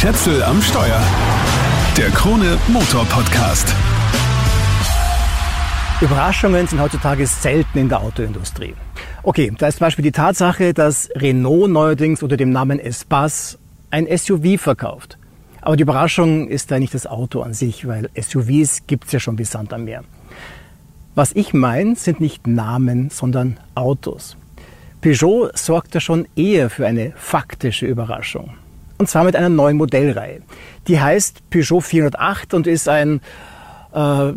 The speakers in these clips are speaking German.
Schätzel am Steuer. Der Krone Motor Podcast. Überraschungen sind heutzutage selten in der Autoindustrie. Okay, da ist zum Beispiel die Tatsache, dass Renault neuerdings unter dem Namen Espace ein SUV verkauft. Aber die Überraschung ist da nicht das Auto an sich, weil SUVs gibt es ja schon wie Sand am Meer. Was ich meine, sind nicht Namen, sondern Autos. Peugeot sorgte schon eher für eine faktische Überraschung. Und zwar mit einer neuen Modellreihe. Die heißt Peugeot 408 und ist ein, äh,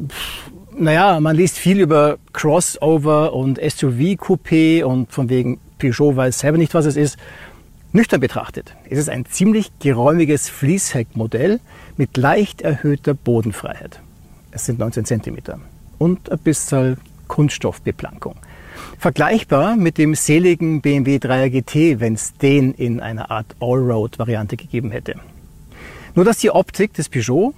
naja, man liest viel über Crossover und SUV-Coupé und von wegen Peugeot weiß selber nicht, was es ist. Nüchtern betrachtet ist es ein ziemlich geräumiges Fließheckmodell mit leicht erhöhter Bodenfreiheit. Es sind 19 cm und ein bisschen Kunststoffbeplankung. Vergleichbar mit dem seligen BMW 3er GT, wenn es den in einer Art Allroad-Variante gegeben hätte. Nur dass die Optik des Peugeot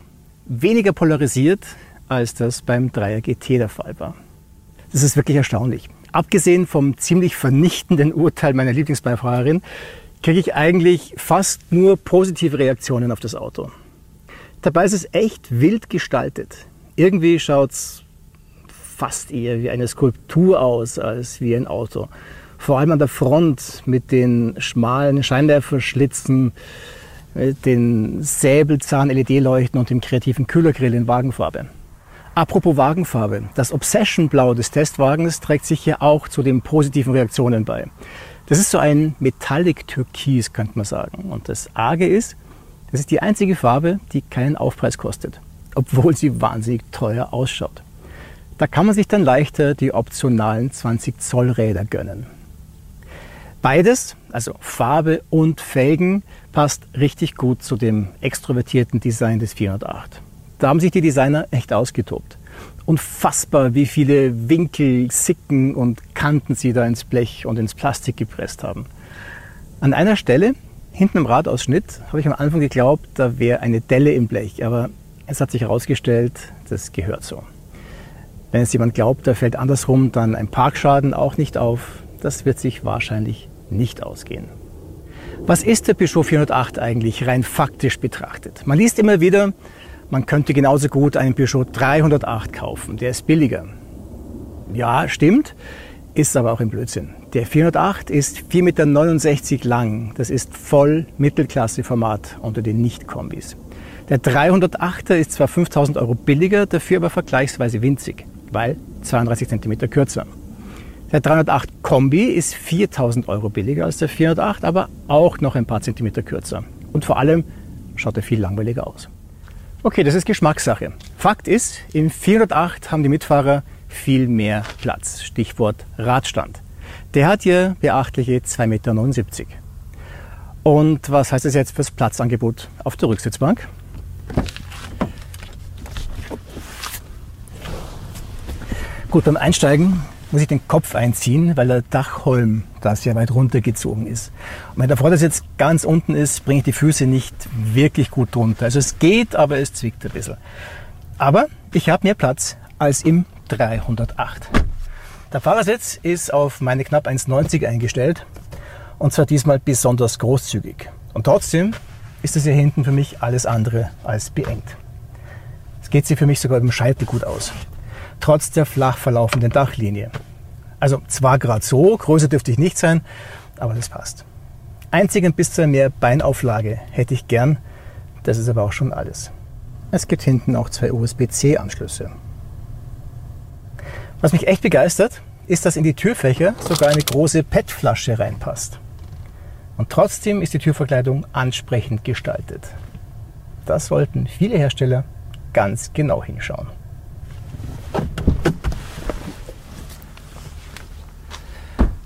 weniger polarisiert, als das beim 3er GT der Fall war. Das ist wirklich erstaunlich. Abgesehen vom ziemlich vernichtenden Urteil meiner Lieblingsbeifahrerin, kriege ich eigentlich fast nur positive Reaktionen auf das Auto. Dabei ist es echt wild gestaltet. Irgendwie schaut es fast eher wie eine Skulptur aus als wie ein Auto. Vor allem an der Front mit den schmalen Scheinwerferschlitzen, mit den Säbelzahn-LED-Leuchten und dem kreativen Kühlergrill in Wagenfarbe. Apropos Wagenfarbe, das Obsession Blau des Testwagens trägt sich hier auch zu den positiven Reaktionen bei. Das ist so ein Metallic Türkis, könnte man sagen. Und das Arge ist, das ist die einzige Farbe, die keinen Aufpreis kostet, obwohl sie wahnsinnig teuer ausschaut. Da kann man sich dann leichter die optionalen 20 Zoll Räder gönnen. Beides, also Farbe und Felgen, passt richtig gut zu dem extrovertierten Design des 408. Da haben sich die Designer echt ausgetobt. Unfassbar, wie viele Winkel, Sicken und Kanten sie da ins Blech und ins Plastik gepresst haben. An einer Stelle, hinten im Radausschnitt, habe ich am Anfang geglaubt, da wäre eine Delle im Blech, aber es hat sich herausgestellt, das gehört so. Wenn es jemand glaubt, da fällt andersrum dann ein Parkschaden auch nicht auf. Das wird sich wahrscheinlich nicht ausgehen. Was ist der Peugeot 408 eigentlich rein faktisch betrachtet? Man liest immer wieder, man könnte genauso gut einen Peugeot 308 kaufen, der ist billiger. Ja, stimmt, ist aber auch ein Blödsinn. Der 408 ist 4,69 Meter lang. Das ist voll Mittelklasse-Format unter den Nicht-Kombis. Der 308er ist zwar 5000 Euro billiger, dafür aber vergleichsweise winzig weil 32 cm kürzer. Der 308 Kombi ist 4000 Euro billiger als der 408, aber auch noch ein paar Zentimeter kürzer. Und vor allem schaut er viel langweiliger aus. Okay, das ist Geschmackssache. Fakt ist, im 408 haben die Mitfahrer viel mehr Platz. Stichwort Radstand. Der hat hier beachtliche 2,79 Meter. Und was heißt das jetzt fürs Platzangebot auf der Rücksitzbank? Gut, beim Einsteigen muss ich den Kopf einziehen, weil der Dachholm da sehr weit runtergezogen ist. Und wenn der Vordersitz ganz unten ist, bringe ich die Füße nicht wirklich gut drunter. Also es geht, aber es zwickt ein bisschen. Aber ich habe mehr Platz als im 308. Der Fahrersitz ist auf meine knapp 1,90 eingestellt und zwar diesmal besonders großzügig. Und trotzdem ist es hier hinten für mich alles andere als beengt. Es geht sie für mich sogar im Scheitel gut aus trotz der flach verlaufenden Dachlinie. Also zwar gerade so, größer dürfte ich nicht sein, aber das passt. Einzig ein bisschen mehr Beinauflage hätte ich gern, das ist aber auch schon alles. Es gibt hinten auch zwei USB-C-Anschlüsse. Was mich echt begeistert, ist, dass in die Türfächer sogar eine große PET-Flasche reinpasst. Und trotzdem ist die Türverkleidung ansprechend gestaltet. Das sollten viele Hersteller ganz genau hinschauen.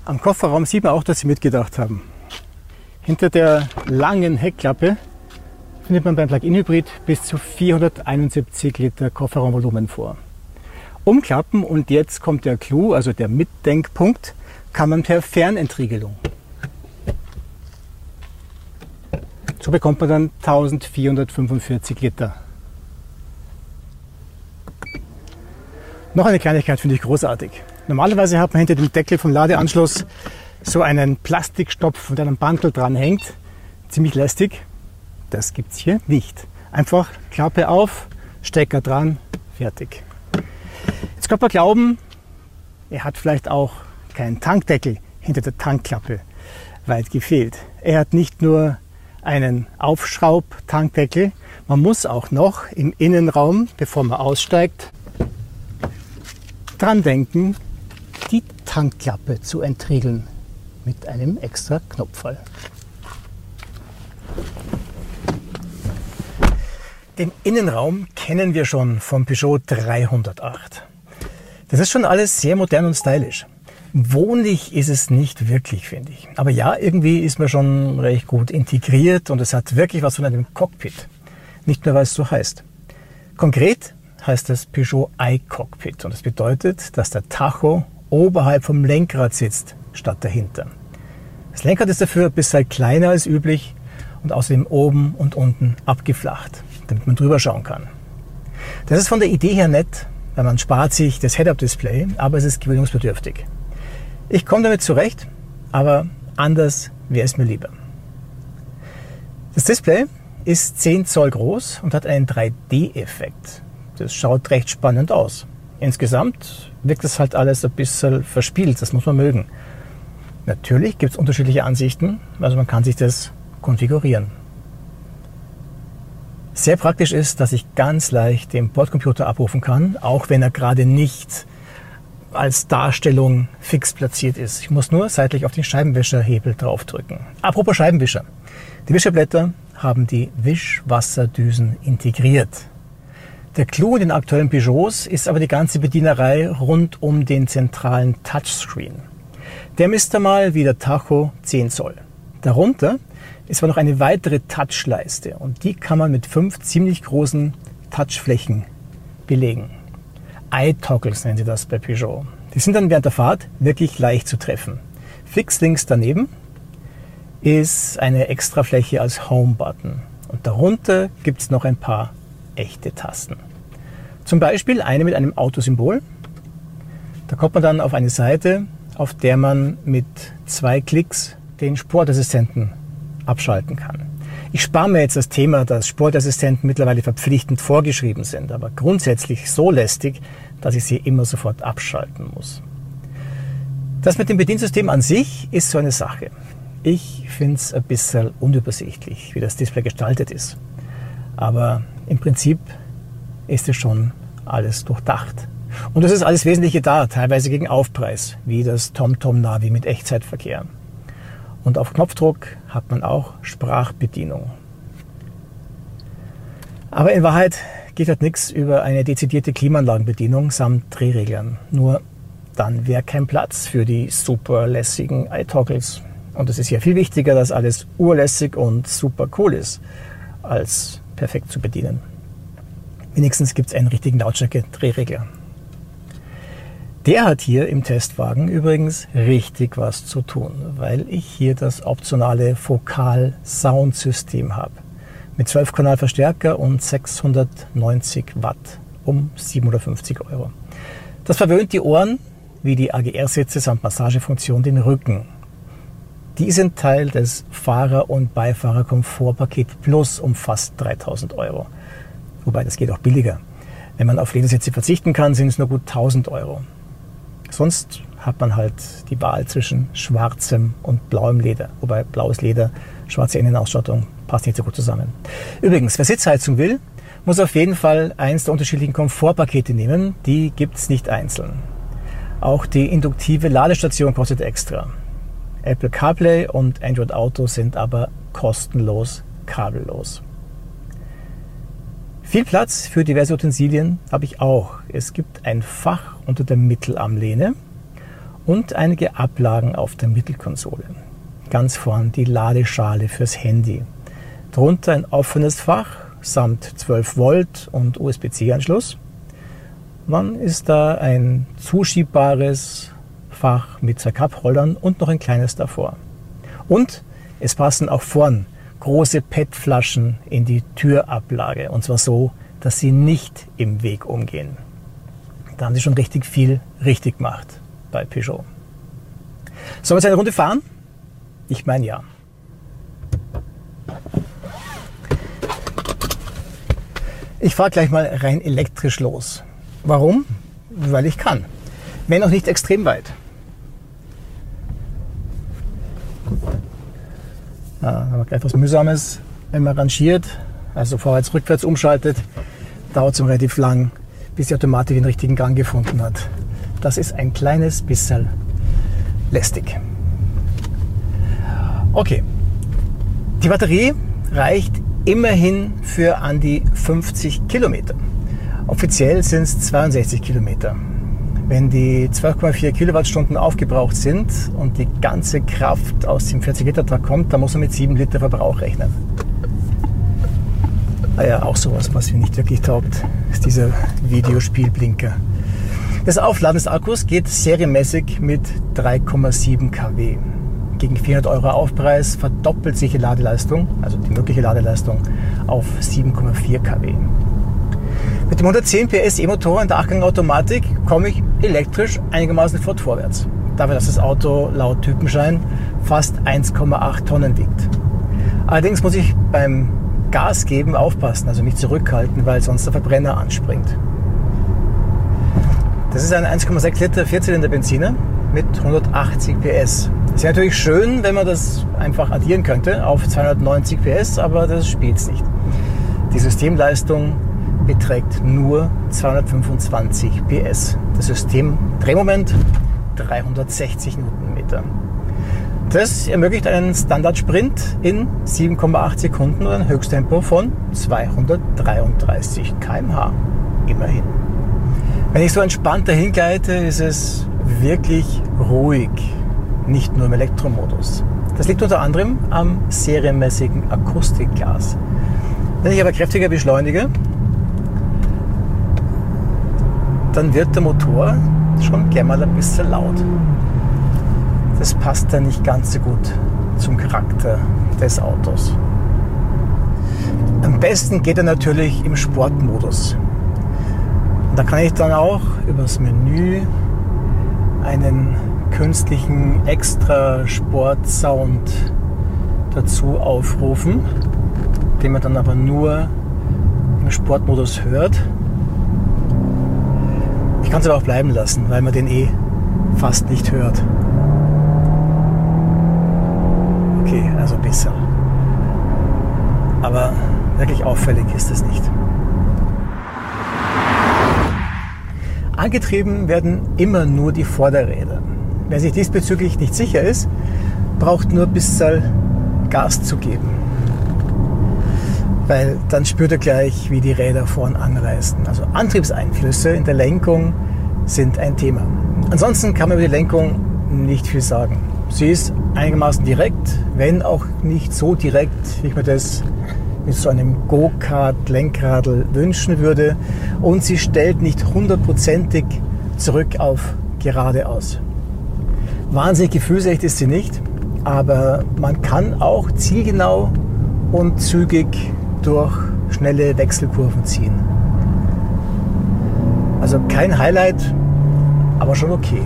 Am Kofferraum sieht man auch, dass sie mitgedacht haben. Hinter der langen Heckklappe findet man beim Plug-in-Hybrid bis zu 471 Liter Kofferraumvolumen vor. Umklappen und jetzt kommt der Clou, also der Mitdenkpunkt, kann man per Fernentriegelung. So bekommt man dann 1445 Liter. Noch eine Kleinigkeit finde ich großartig. Normalerweise hat man hinter dem Deckel vom Ladeanschluss so einen Plastikstopf mit einem Bandel dran hängt. Ziemlich lästig. Das gibt's hier nicht. Einfach Klappe auf, Stecker dran, fertig. Jetzt könnte man glauben, er hat vielleicht auch keinen Tankdeckel hinter der Tankklappe. Weit gefehlt. Er hat nicht nur einen Aufschraubtankdeckel, man muss auch noch im Innenraum, bevor man aussteigt, dran denken, die Tankklappe zu entriegeln mit einem extra Knopfball. Den Innenraum kennen wir schon vom Peugeot 308. Das ist schon alles sehr modern und stylisch. Wohnlich ist es nicht wirklich, finde ich. Aber ja, irgendwie ist man schon recht gut integriert und es hat wirklich was von einem Cockpit. Nicht nur, weil es so heißt. Konkret heißt das Peugeot iCockpit und das bedeutet, dass der Tacho oberhalb vom Lenkrad sitzt, statt dahinter. Das Lenkrad ist dafür bisschen kleiner als üblich und außerdem oben und unten abgeflacht damit man drüber schauen kann. Das ist von der Idee her nett, weil man spart sich das Head-Up-Display, aber es ist gewöhnungsbedürftig. Ich komme damit zurecht, aber anders wäre es mir lieber. Das Display ist 10 Zoll groß und hat einen 3D-Effekt. Das schaut recht spannend aus. Insgesamt wirkt das halt alles ein bisschen verspielt, das muss man mögen. Natürlich gibt es unterschiedliche Ansichten, also man kann sich das konfigurieren. Sehr praktisch ist, dass ich ganz leicht den Bordcomputer abrufen kann, auch wenn er gerade nicht als Darstellung fix platziert ist. Ich muss nur seitlich auf den Scheibenwischerhebel draufdrücken. Apropos Scheibenwischer. Die Wischerblätter haben die Wischwasserdüsen integriert. Der Clou in den aktuellen Peugeots ist aber die ganze Bedienerei rund um den zentralen Touchscreen. Der misst einmal wie der Tacho 10 Zoll. Darunter es war noch eine weitere Touchleiste und die kann man mit fünf ziemlich großen Touchflächen belegen. Eye-Toggles nennen sie das bei Peugeot. Die sind dann während der Fahrt wirklich leicht zu treffen. Fix links daneben ist eine extra Fläche als Home-Button und darunter gibt es noch ein paar echte Tasten. Zum Beispiel eine mit einem Autosymbol. Da kommt man dann auf eine Seite, auf der man mit zwei Klicks den Sportassistenten abschalten kann. Ich spare mir jetzt das Thema, dass Sportassistenten mittlerweile verpflichtend vorgeschrieben sind, aber grundsätzlich so lästig, dass ich sie immer sofort abschalten muss. Das mit dem Bediensystem an sich ist so eine Sache. Ich finde es ein bisschen unübersichtlich, wie das Display gestaltet ist. Aber im Prinzip ist es schon alles durchdacht. Und es ist alles Wesentliche da, teilweise gegen Aufpreis, wie das TomTom Navi mit Echtzeitverkehr. Und auf Knopfdruck hat man auch Sprachbedienung. Aber in Wahrheit geht halt nichts über eine dezidierte Klimaanlagenbedienung samt Drehreglern. Nur dann wäre kein Platz für die super lässigen iToggles. Und es ist ja viel wichtiger, dass alles urlässig und super cool ist, als perfekt zu bedienen. Wenigstens gibt es einen richtigen Lautstärke-Drehregler. Der hat hier im Testwagen übrigens richtig was zu tun, weil ich hier das optionale Fokal-Soundsystem habe. Mit 12-Kanal Verstärker und 690 Watt um 750 Euro. Das verwöhnt die Ohren wie die AGR-Sitze samt Massagefunktion den Rücken. Die sind Teil des Fahrer- und Beifahrerkomfortpaket Plus um fast 3000 Euro. Wobei das geht auch billiger. Wenn man auf Ledersitze verzichten kann, sind es nur gut 1000 Euro. Sonst hat man halt die Wahl zwischen schwarzem und blauem Leder. Wobei blaues Leder, schwarze Innenausstattung passt nicht so gut zusammen. Übrigens, wer Sitzheizung will, muss auf jeden Fall eins der unterschiedlichen Komfortpakete nehmen. Die gibt es nicht einzeln. Auch die induktive Ladestation kostet extra. Apple CarPlay und Android Auto sind aber kostenlos kabellos. Viel Platz für diverse Utensilien habe ich auch. Es gibt ein Fach unter der Mittelarmlehne und einige Ablagen auf der Mittelkonsole. Ganz vorn die Ladeschale fürs Handy. Darunter ein offenes Fach samt 12 Volt und USB-C-Anschluss. Dann ist da ein zuschiebbares Fach mit zwei Cup-Holdern und noch ein kleines davor. Und es passen auch vorn große PET-Flaschen in die Türablage. Und zwar so, dass sie nicht im Weg umgehen. Da haben sie schon richtig viel richtig gemacht bei Peugeot. Sollen wir jetzt eine Runde fahren? Ich meine ja. Ich fahre gleich mal rein elektrisch los. Warum? Weil ich kann. Wenn auch nicht extrem weit. Ja, aber etwas Mühsames, wenn man rangiert, also vorwärts, rückwärts umschaltet, dauert es relativ lang, bis die Automatik den richtigen Gang gefunden hat. Das ist ein kleines bisschen lästig. Okay, die Batterie reicht immerhin für an die 50 Kilometer. Offiziell sind es 62 Kilometer. Wenn die 12,4 Kilowattstunden aufgebraucht sind und die ganze Kraft aus dem 40 Liter Truck kommt, dann muss man mit 7 Liter Verbrauch rechnen. Naja, ah auch sowas, was mir nicht wirklich taugt, ist dieser Videospielblinker. Das Aufladen des Akkus geht serienmäßig mit 3,7 kW. Gegen 400 Euro Aufpreis verdoppelt sich die Ladeleistung, also die mögliche Ladeleistung, auf 7,4 kW. Mit dem 110 PS E-Motor in der Achtgang-Automatik komme ich elektrisch einigermaßen fort vorwärts. Dafür, dass das Auto laut Typenschein fast 1,8 Tonnen wiegt. Allerdings muss ich beim Gas geben aufpassen, also mich zurückhalten, weil sonst der Verbrenner anspringt. Das ist ein 1,6 Liter Vierzylinder Benziner mit 180 PS. Ist natürlich schön, wenn man das einfach addieren könnte auf 290 PS, aber das spielt es nicht. Die Systemleistung beträgt nur 225 PS. Das Systemdrehmoment 360 Newtonmeter. Das ermöglicht einen Standardsprint in 7,8 Sekunden und ein Höchsttempo von 233 km/h. Immerhin. Wenn ich so entspannt dahin gleite, ist es wirklich ruhig, nicht nur im Elektromodus. Das liegt unter anderem am serienmäßigen Akustikgas. Wenn ich aber kräftiger beschleunige, dann wird der Motor schon gerne mal ein bisschen laut. Das passt dann nicht ganz so gut zum Charakter des Autos. Am besten geht er natürlich im Sportmodus. Und da kann ich dann auch übers Menü einen künstlichen extra Sport-Sound dazu aufrufen, den man dann aber nur im Sportmodus hört. Ich kann es aber auch bleiben lassen, weil man den eh fast nicht hört. Okay, also besser. Aber wirklich auffällig ist es nicht. Angetrieben werden immer nur die Vorderräder. Wer sich diesbezüglich nicht sicher ist, braucht nur bisschen Gas zu geben weil dann spürt er gleich, wie die Räder vorn anreißen. Also Antriebseinflüsse in der Lenkung sind ein Thema. Ansonsten kann man über die Lenkung nicht viel sagen. Sie ist einigermaßen direkt, wenn auch nicht so direkt, wie ich mir das mit so einem Go-Kart-Lenkradl wünschen würde. Und sie stellt nicht hundertprozentig zurück auf geradeaus. Wahnsinnig gefühlsecht ist sie nicht, aber man kann auch zielgenau und zügig durch schnelle Wechselkurven ziehen. Also kein Highlight, aber schon okay.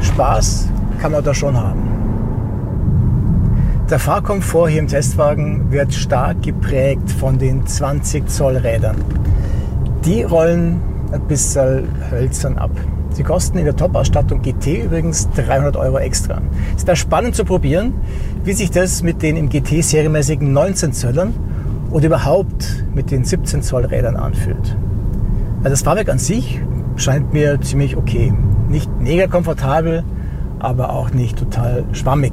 Spaß kann man da schon haben. Der Fahrkomfort hier im Testwagen wird stark geprägt von den 20 Zoll Rädern. Die rollen ein bisschen hölzern ab. Sie kosten in der Top-Ausstattung GT übrigens 300 Euro extra. Es wäre spannend zu probieren, wie sich das mit den im GT serienmäßigen 19 Zöllern und überhaupt mit den 17 Zoll Rädern anfühlt. Also das Fahrwerk an sich scheint mir ziemlich okay. Nicht mega komfortabel, aber auch nicht total schwammig.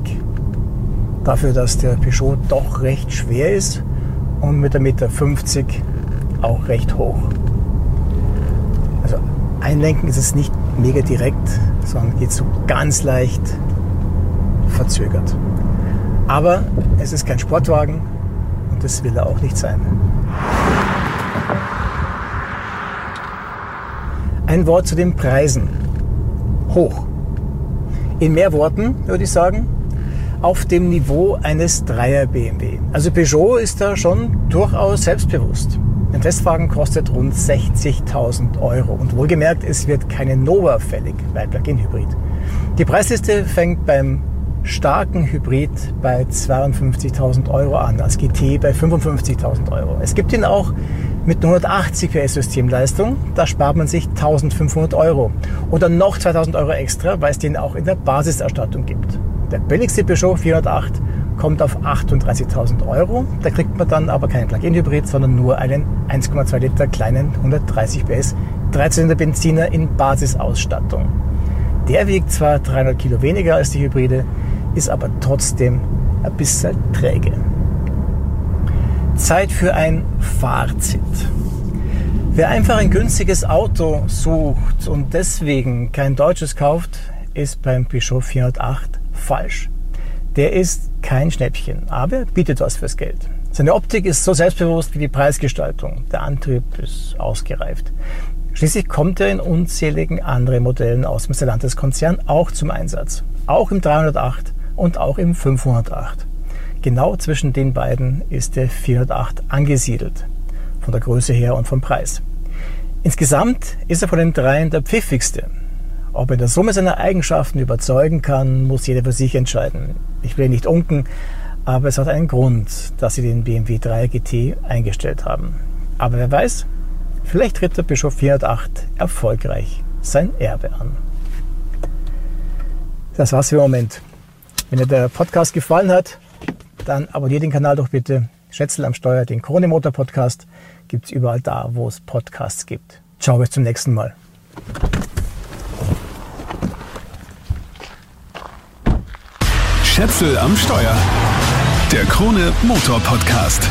Dafür, dass der Peugeot doch recht schwer ist und mit der Meter 50 auch recht hoch. Also einlenken ist es nicht mega direkt, sondern geht so ganz leicht verzögert. Aber es ist kein Sportwagen, das will er auch nicht sein. Ein Wort zu den Preisen. Hoch. In mehr Worten würde ich sagen, auf dem Niveau eines Dreier BMW. Also Peugeot ist da schon durchaus selbstbewusst. Ein Testwagen kostet rund 60.000 Euro. Und wohlgemerkt, es wird keine Nova fällig, weil Plug-in-Hybrid. Die Preisliste fängt beim starken Hybrid bei 52.000 Euro an, als GT bei 55.000 Euro. Es gibt ihn auch mit 180 PS Systemleistung, da spart man sich 1500 Euro. Oder noch 2000 Euro extra, weil es den auch in der Basisausstattung gibt. Der billigste Peugeot 408 kommt auf 38.000 Euro. Da kriegt man dann aber keinen Plug-in-Hybrid, sondern nur einen 1,2 Liter kleinen 130 PS Dreizylinder Benziner in Basisausstattung. Der wiegt zwar 300 Kilo weniger als die Hybride, ist aber trotzdem ein bisschen träge. Zeit für ein Fazit. Wer einfach ein günstiges Auto sucht und deswegen kein deutsches kauft, ist beim Peugeot 408 falsch. Der ist kein Schnäppchen, aber bietet was fürs Geld. Seine Optik ist so selbstbewusst wie die Preisgestaltung. Der Antrieb ist ausgereift. Schließlich kommt er in unzähligen anderen Modellen aus dem Stellantis-Konzern auch zum Einsatz. Auch im 308 und auch im 508. Genau zwischen den beiden ist der 408 angesiedelt. Von der Größe her und vom Preis. Insgesamt ist er von den dreien der pfiffigste. Ob er in der Summe seiner Eigenschaften überzeugen kann, muss jeder für sich entscheiden. Ich will nicht unken, aber es hat einen Grund, dass sie den BMW 3 GT eingestellt haben. Aber wer weiß, vielleicht tritt der Bischof 408 erfolgreich sein Erbe an. Das war's für den Moment. Wenn dir der Podcast gefallen hat, dann abonniert den Kanal doch bitte. Schätzel am Steuer, den Krone Motor Podcast gibt es überall da, wo es Podcasts gibt. Ciao, bis zum nächsten Mal. Schätzel am Steuer. Der Krone Motor Podcast.